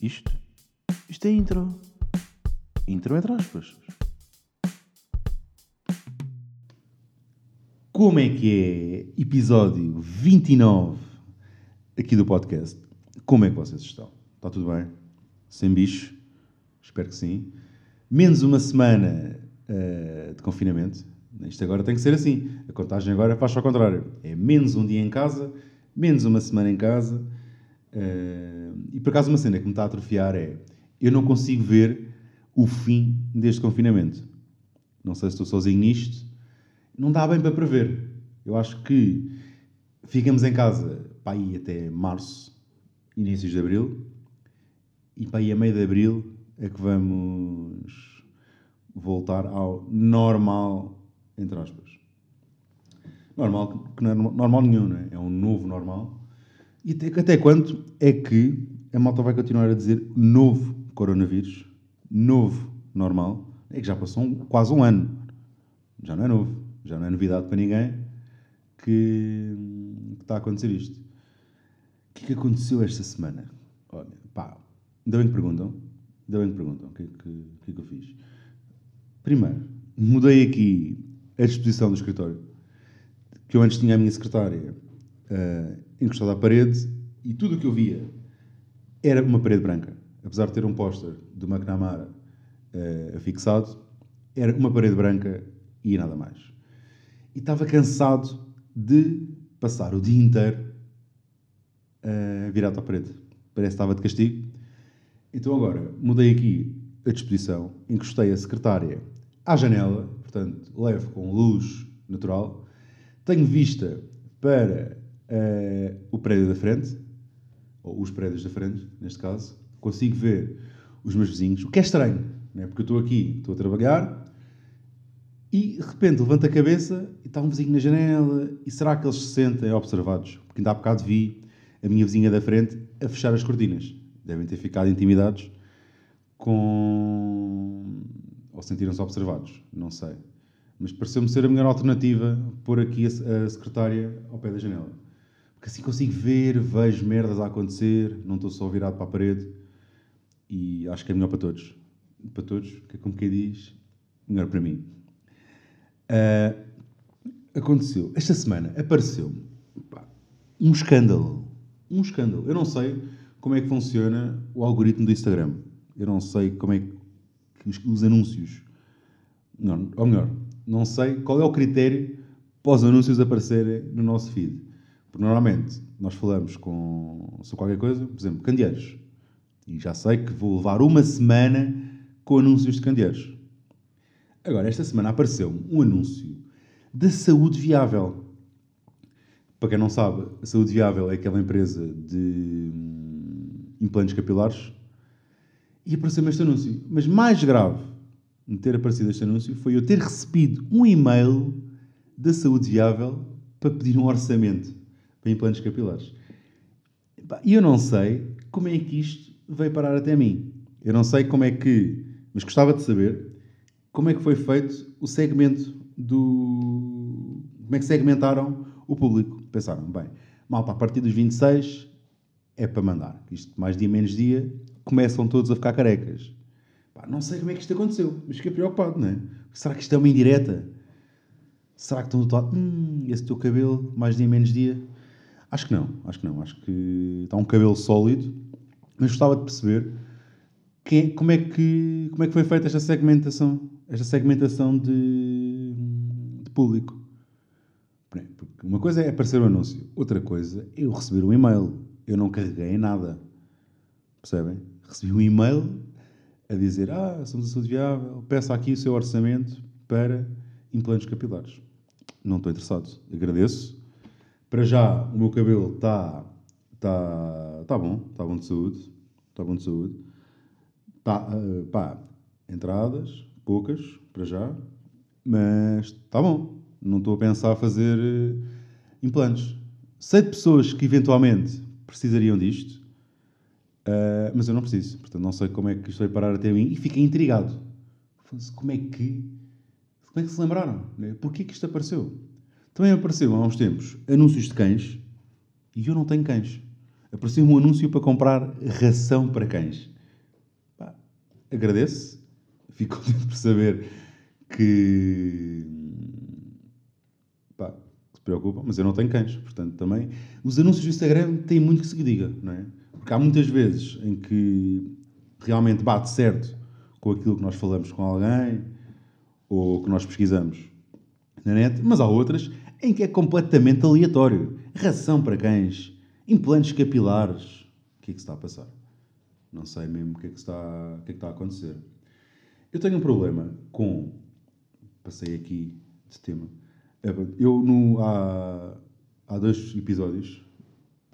Isto? Isto é intro. Intro entre aspas. Como é que é episódio 29 aqui do podcast? Como é que vocês estão? Está tudo bem? Sem bicho? Espero que sim. Menos uma semana uh, de confinamento. Isto agora tem que ser assim. A contagem agora faz ao contrário. É menos um dia em casa, menos uma semana em casa. Uh, e por acaso uma cena que me está a atrofiar é eu não consigo ver o fim deste confinamento. Não sei se estou sozinho nisto. Não dá bem para prever. Eu acho que ficamos em casa para aí até março, inícios de abril, e para aí a meio de abril é que vamos voltar ao normal entre aspas. Normal, que não é normal nenhum, não é? É um novo normal. E até, até quanto é que a malta vai continuar a dizer novo coronavírus, novo normal? É que já passou um, quase um ano. Já não é novo. Já não é novidade para ninguém que, que está a acontecer isto. O que é que aconteceu esta semana? Olha, pá, ainda bem que perguntam. Ainda bem que perguntam o que, é que, que, é que eu fiz. Primeiro, mudei aqui a disposição do escritório. Que eu antes tinha a minha secretária uh, encostada à parede e tudo o que eu via era uma parede branca. Apesar de ter um póster do McNamara uh, afixado, era uma parede branca e nada mais. E estava cansado de passar o dia inteiro uh, virado à parede. Parece que estava de castigo. Então agora mudei aqui a disposição, encostei a secretária à janela, portanto, levo com luz natural. Tenho vista para uh, o prédio da frente, ou os prédios da frente, neste caso. Consigo ver os meus vizinhos, o que é estranho, né? porque eu estou aqui, estou a trabalhar, e de repente levanto a cabeça e está um vizinho na janela, e será que eles se sentem observados? Porque ainda há bocado vi a minha vizinha da frente a fechar as cortinas. Devem ter ficado intimidados com ou sentiram-se observados, não sei. Mas pareceu-me ser a melhor alternativa pôr aqui a, secretária ao pé da janela. Porque assim consigo ver, vejo merdas a acontecer, não estou só virado para a parede e acho que é melhor para todos. Para todos, que é como quem diz, melhor para mim. Uh, aconteceu, esta semana apareceu um escândalo. Um escândalo. Eu não sei como é que funciona o algoritmo do Instagram. Eu não sei como é que os, os anúncios. Não, ou melhor, não sei qual é o critério para os anúncios aparecerem no nosso feed. Porque normalmente nós falamos com, sobre qualquer coisa, por exemplo, candeeiros. E já sei que vou levar uma semana com anúncios de candeeiros. Agora, esta semana apareceu um anúncio da Saúde Viável. Para quem não sabe, a Saúde Viável é aquela empresa de hum, implantes capilares e apareceu-me este anúncio. Mas mais grave de ter aparecido este anúncio foi eu ter recebido um e-mail da Saúde Viável para pedir um orçamento para implantes capilares. E eu não sei como é que isto veio parar até mim. Eu não sei como é que, mas gostava de saber como é que foi feito o segmento do. Como é que segmentaram o público? Pensaram, bem, malta, a partir dos 26 é para mandar. Isto mais dia menos dia começam todos a ficar carecas. Pá, não sei como é que isto aconteceu, mas fiquei preocupado, não é? Será que isto é uma indireta? Será que estão do lado, hum, esse teu cabelo, mais dia menos dia? Acho que não, acho que não. Acho que está um cabelo sólido, mas gostava de perceber que, como, é que, como é que foi feita esta segmentação, esta segmentação de, de público. Porque uma coisa é aparecer um anúncio, outra coisa é eu receber um e-mail. Eu não carreguei em nada. Percebem? Recebi um e-mail a dizer: Ah, somos a saúde viável, peça aqui o seu orçamento para implantes capilares. Não estou interessado. Agradeço. Para já, o meu cabelo está tá, tá bom, está bom de saúde. Está bom de saúde. Tá, uh, pá, entradas, poucas, para já, mas está bom. Não estou a pensar fazer uh, implantes. Sei de pessoas que eventualmente precisariam disto, Uh, mas eu não preciso, portanto não sei como é que isto vai parar até mim e fiquei intrigado. Como é que, como é que se lembraram? Né? Porquê que isto apareceu? Também apareceu há uns tempos anúncios de cães e eu não tenho cães. apareceu um anúncio para comprar ração para cães. Pá, agradeço. Fico contente por saber que. Pá, se preocupam, mas eu não tenho cães. Portanto, também. Os anúncios do Instagram têm muito que se diga, não é? Porque há muitas vezes em que realmente bate certo com aquilo que nós falamos com alguém ou que nós pesquisamos na net, mas há outras em que é completamente aleatório. Ração para cães, implantes capilares. O que é que está a passar? Não sei mesmo o que é que está, o que é que está a acontecer. Eu tenho um problema com. Passei aqui de tema. Eu, no, há, há dois episódios,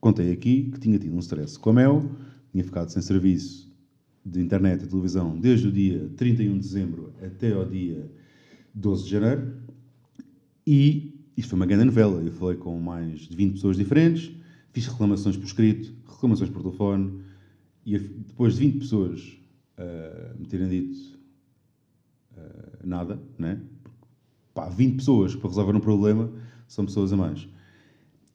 contei aqui que tinha tido um stress com a Mel, tinha ficado sem serviço de internet e televisão desde o dia 31 de dezembro até ao dia 12 de janeiro. E isto foi uma grande novela. Eu falei com mais de 20 pessoas diferentes, fiz reclamações por escrito, reclamações por telefone, e depois de 20 pessoas uh, me terem dito uh, nada, né? Pá, 20 pessoas para resolver um problema são pessoas a mais.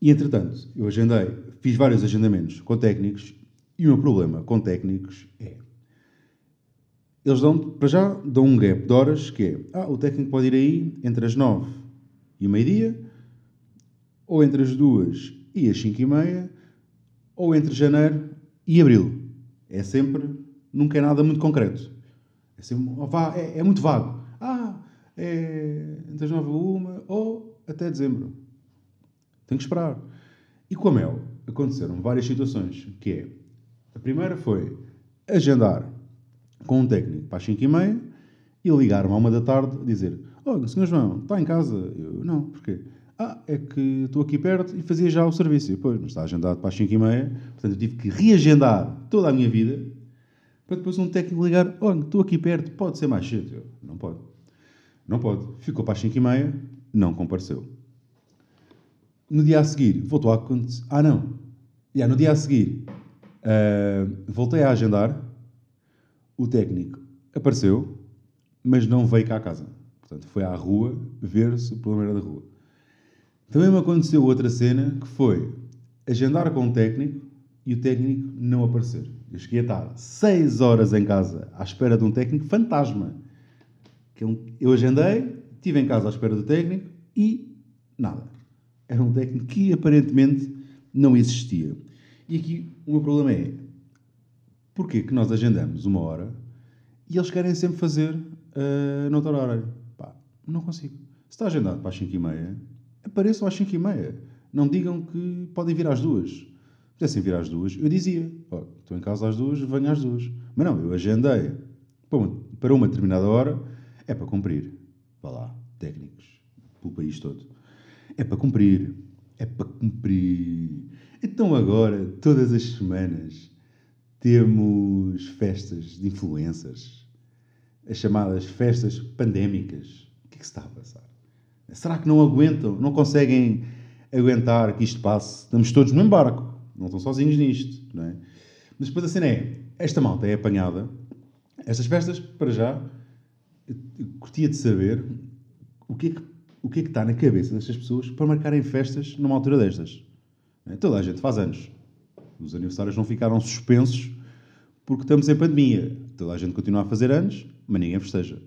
E entretanto, eu agendei, fiz vários agendamentos com técnicos, e o meu problema com técnicos é eles dão, para já, dão um gap de horas que é, ah, o técnico pode ir aí entre as 9 e meio-dia, ou entre as 2 e as 5 e meia, ou entre janeiro e abril. É sempre, nunca é nada muito concreto. É, sempre, é, é muito vago. Ah, é entre as 9 e 1 ou até dezembro. Tenho que esperar. E com a Mel aconteceram várias situações, que é, a primeira foi agendar com um técnico para as 5 e meia e ligar-me à uma da tarde a dizer Olha, senhor João, está em casa? Eu, não, porquê? Ah, é que estou aqui perto e fazia já o serviço. E, pois, mas está agendado para as 5 e meia, portanto eu tive que reagendar toda a minha vida para depois um técnico ligar, olha, estou aqui perto, pode ser mais cedo. Eu, não pode. Não pode. Ficou para as 5 e meia, não compareceu. No dia a seguir, voltou a acontecer. Ah, não. Yeah, no dia a seguir, uh, voltei a agendar o técnico apareceu, mas não veio cá à casa. Portanto, foi à rua ver se o problema era da rua. Também me aconteceu outra cena que foi agendar com o técnico e o técnico não aparecer. Eu cheguei a estar 6 horas em casa à espera de um técnico fantasma. Que é eu agendei, estive em casa à espera do técnico e nada. Era um técnico que aparentemente não existia. E aqui o meu problema é: Porquê que nós agendamos uma hora e eles querem sempre fazer uh, noutra hora? Pá, não consigo. Se está agendado para as 5 e meia, apareçam às 5 e meia. Não digam que podem vir às duas. Se pudessem vir às duas, eu dizia, estou em casa às duas, venho às duas. Mas não, eu agendei para uma determinada hora, é para cumprir. Vá lá, técnicos, pelo país todo. É para cumprir. É para cumprir. Então agora, todas as semanas, temos festas de influências, as chamadas festas pandémicas. O que é que se está a passar? Será que não aguentam, não conseguem aguentar que isto passe? Estamos todos no embarco, não estão sozinhos nisto, não é? Mas depois a cena é, esta malta é apanhada, estas festas, para já, curtia de saber o que, é que, o que é que está na cabeça destas pessoas para marcarem festas numa altura destas. É? Toda a gente faz anos. Os aniversários não ficaram suspensos porque estamos em pandemia. Toda a gente continua a fazer anos, mas ninguém festeja.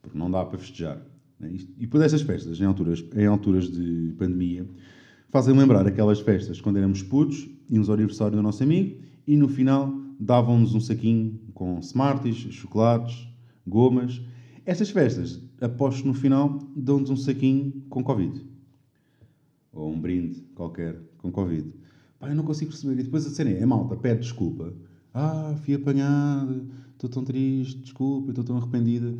Porque não dá para festejar. Né? E depois estas festas, em alturas, em alturas de pandemia, fazem lembrar aquelas festas quando éramos putos, íamos ao aniversário do nosso amigo e no final davam-nos um saquinho com Smarties, chocolates, gomas. Estas festas, aposto no final, dão-nos um saquinho com Covid. Ou um brinde qualquer com Covid. Pá, eu não consigo perceber. E depois a cena é, malta pede desculpa. Ah, fui apanhada, estou tão triste, desculpa, estou tão arrependida.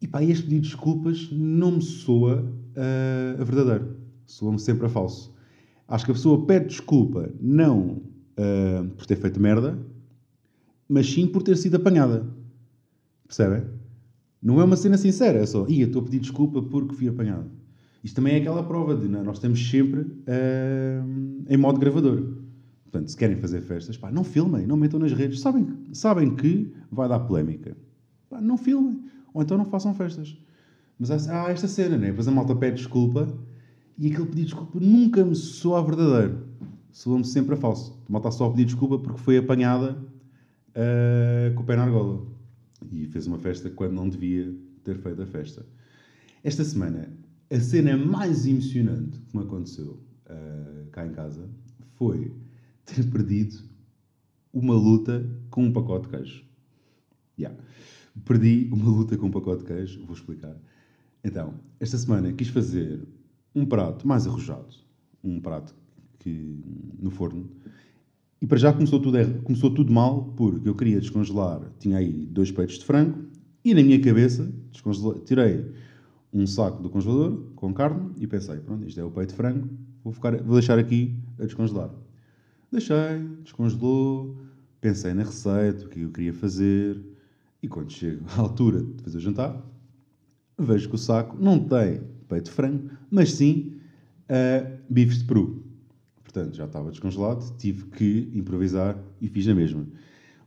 E pá, este pedido de desculpas não me soa uh, a verdadeiro. Soa-me sempre a falso. Acho que a pessoa pede desculpa não uh, por ter feito merda, mas sim por ter sido apanhada. Percebem? Não é uma cena sincera, é só, ia, estou a pedir desculpa porque fui apanhado. Isto também é aquela prova de não, nós estamos sempre uh, em modo gravador. Portanto, se querem fazer festas, pá, não filmem, não metam nas redes. Sabem, sabem que vai dar polémica. Pá, não filmem. Ou então não façam festas. Mas há, há esta cena, né? Depois a malta pede desculpa e aquele pedido de desculpa nunca me soa verdadeiro. soa-me sempre a falso. A malta só a pedir desculpa porque foi apanhada uh, com o pé na argola. E fez uma festa quando não devia ter feito a festa. Esta semana, a cena mais emocionante que me aconteceu uh, cá em casa foi ter perdido uma luta com um pacote de queijo. Yeah. Perdi uma luta com um pacote de queijo, vou explicar. Então, esta semana quis fazer um prato mais arrojado, um prato que, no forno, e para já começou tudo, começou tudo mal, porque eu queria descongelar, tinha aí dois peitos de frango, e na minha cabeça, tirei um saco do congelador com carne e pensei, pronto, isto é o peito de frango, vou, ficar, vou deixar aqui a descongelar. Deixei, descongelou, pensei na receita, o que eu queria fazer, e quando chego à altura de fazer o jantar, vejo que o saco não tem peito de frango, mas sim uh, bifes de peru. Portanto, já estava descongelado, tive que improvisar e fiz a mesma.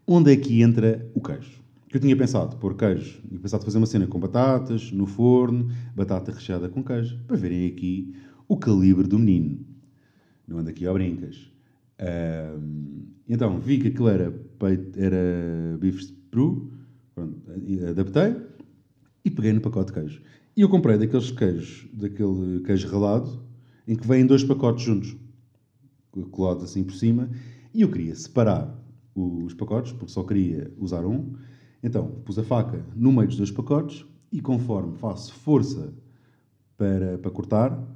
Onde é que entra o queijo? Eu tinha pensado pôr queijo, tinha pensado fazer uma cena com batatas, no forno, batata recheada com queijo, para verem aqui o calibre do menino. Não ando aqui a brincas. Uh, então, vi que aquilo era, peito, era bifes de peru, pronto, adaptei e peguei no pacote de queijo. E eu comprei daqueles queijos, daquele queijo ralado, em que vêm dois pacotes juntos, colados assim por cima, e eu queria separar os pacotes, porque só queria usar um. Então, pus a faca no meio dos dois pacotes e conforme faço força para, para cortar,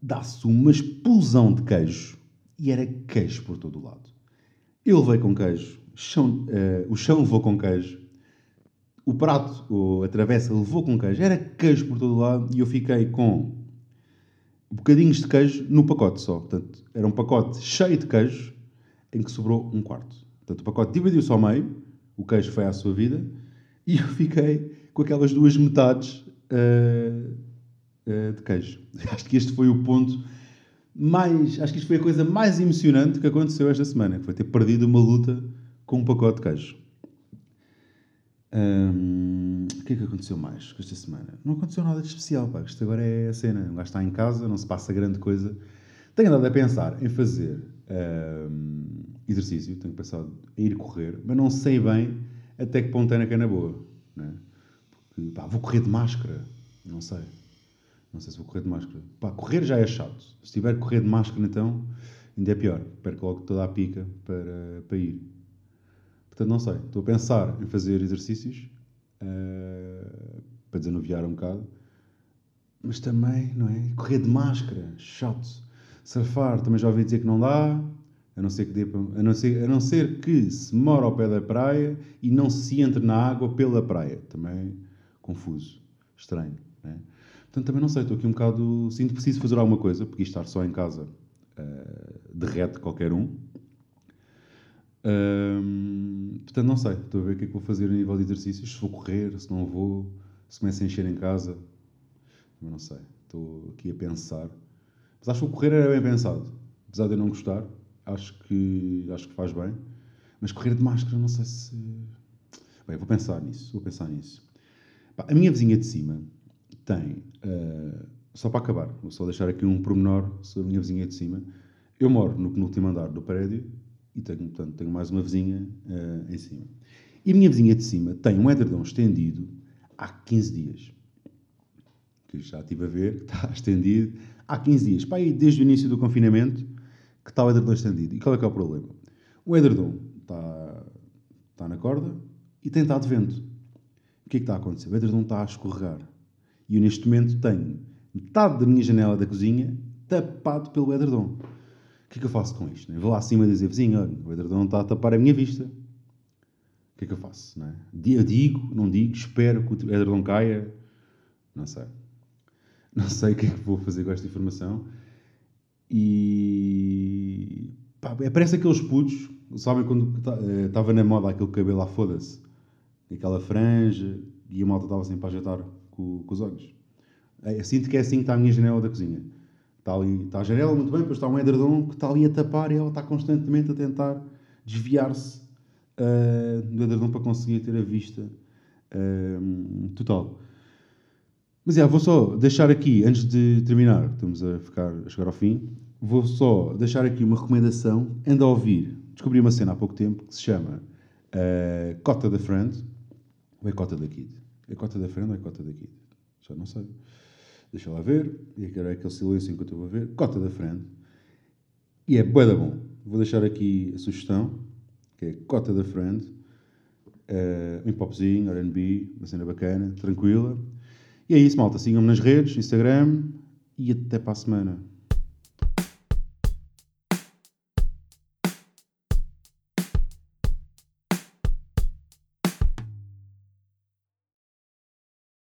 dá-se uma explosão de queijo e era queijo por todo o lado. Eu levei com queijo, chão, uh, o chão levou com queijo, o prato, a travessa, levou com queijo. Era queijo por todo o lado e eu fiquei com bocadinhos de queijo no pacote só. Portanto, era um pacote cheio de queijo em que sobrou um quarto. Portanto, o pacote dividiu-se ao meio, o queijo foi à sua vida e eu fiquei com aquelas duas metades uh, uh, de queijo. Acho que este foi o ponto mais. Acho que isto foi a coisa mais emocionante que aconteceu esta semana, que foi ter perdido uma luta com um pacote de queijo. O que é que aconteceu mais esta semana? Não aconteceu nada de especial, pá. Isto agora é a cena. Um gajo está em casa, não se passa grande coisa. Tenho andado a pensar em fazer exercício, tenho pensado em ir correr, mas não sei bem até que ponto é na cana boa. Né? Porque, pá, vou correr de máscara. Não sei. Não sei se vou correr de máscara. Pá, correr já é chato. Se tiver que correr de máscara, então, ainda é pior. Perco logo toda a pica para, para ir. Portanto, não sei. Estou a pensar em fazer exercícios uh, para desanuviar um bocado, mas também, não é? Correr de máscara, chato. Surfar, também já ouvi dizer que não dá, a não ser que, dê, a não ser, a não ser que se mora ao pé da praia e não se entre na água pela praia. Também confuso, estranho. É? Portanto, também não sei, estou aqui um bocado. Sinto preciso fazer alguma coisa, porque estar só em casa uh, derrete qualquer um. Portanto, não sei. Estou a ver o que é que vou fazer a nível de exercícios. Se vou correr, se não vou, se começo a encher em casa. Mas não sei. Estou aqui a pensar. Mas acho que o correr era bem pensado. Apesar de eu não gostar, acho que, acho que faz bem. Mas correr de máscara, não sei se. Bem, vou pensar nisso. Vou pensar nisso. a minha vizinha de cima tem. Uh, só para acabar, vou só deixar aqui um pormenor sobre a minha vizinha de cima. Eu moro no penúltimo andar do prédio e tenho, portanto, tenho mais uma vizinha uh, em cima. E a minha vizinha de cima tem um edredom estendido há 15 dias. Que já estive a ver, está estendido há 15 dias. Pá, aí, desde o início do confinamento que está o edredom estendido. E qual é que é o problema? O edredom está, está na corda e tem estado vento. O que é que está a acontecer? O edredom está a escorregar. E eu neste momento tenho metade da minha janela da cozinha tapado pelo edredom. O que é que eu faço com isto? Eu vou lá acima dizer, vizinho, olha, o edredom está a tapar a minha vista. O que é que eu faço? É? Eu digo, não digo, espero que o edredom caia. Não sei. Não sei o que é que vou fazer com esta informação. E. Pá, é, parece aqueles putos, sabem quando estava eh, na moda aquele cabelo à foda-se, aquela franja, e a malta estava sempre a ajeitar com, com os olhos. É, sinto que é assim que está a minha janela da cozinha. Está ali, está a janela muito bem, depois está um edredom que está ali a tapar e ela está constantemente a tentar desviar-se uh, do edredom para conseguir ter a vista uh, total. Mas é, vou só deixar aqui, antes de terminar, estamos a, ficar, a chegar ao fim, vou só deixar aqui uma recomendação. Anda a ouvir. Descobri uma cena há pouco tempo que se chama uh, Cota da Friend. Ou é Cota da Kid? É Cota da Friend ou é Cota da Kid? Já não sei. Deixa lá ver. E agora é aquele silêncio enquanto eu vou ver. Cota da Friend. E é bué da bom. Vou deixar aqui a sugestão, que é Cota da Friend. Uh, um popzinho, R&B, uma cena bacana, tranquila. E é isso, malta. Sigam-me nas redes, Instagram. E até para a semana.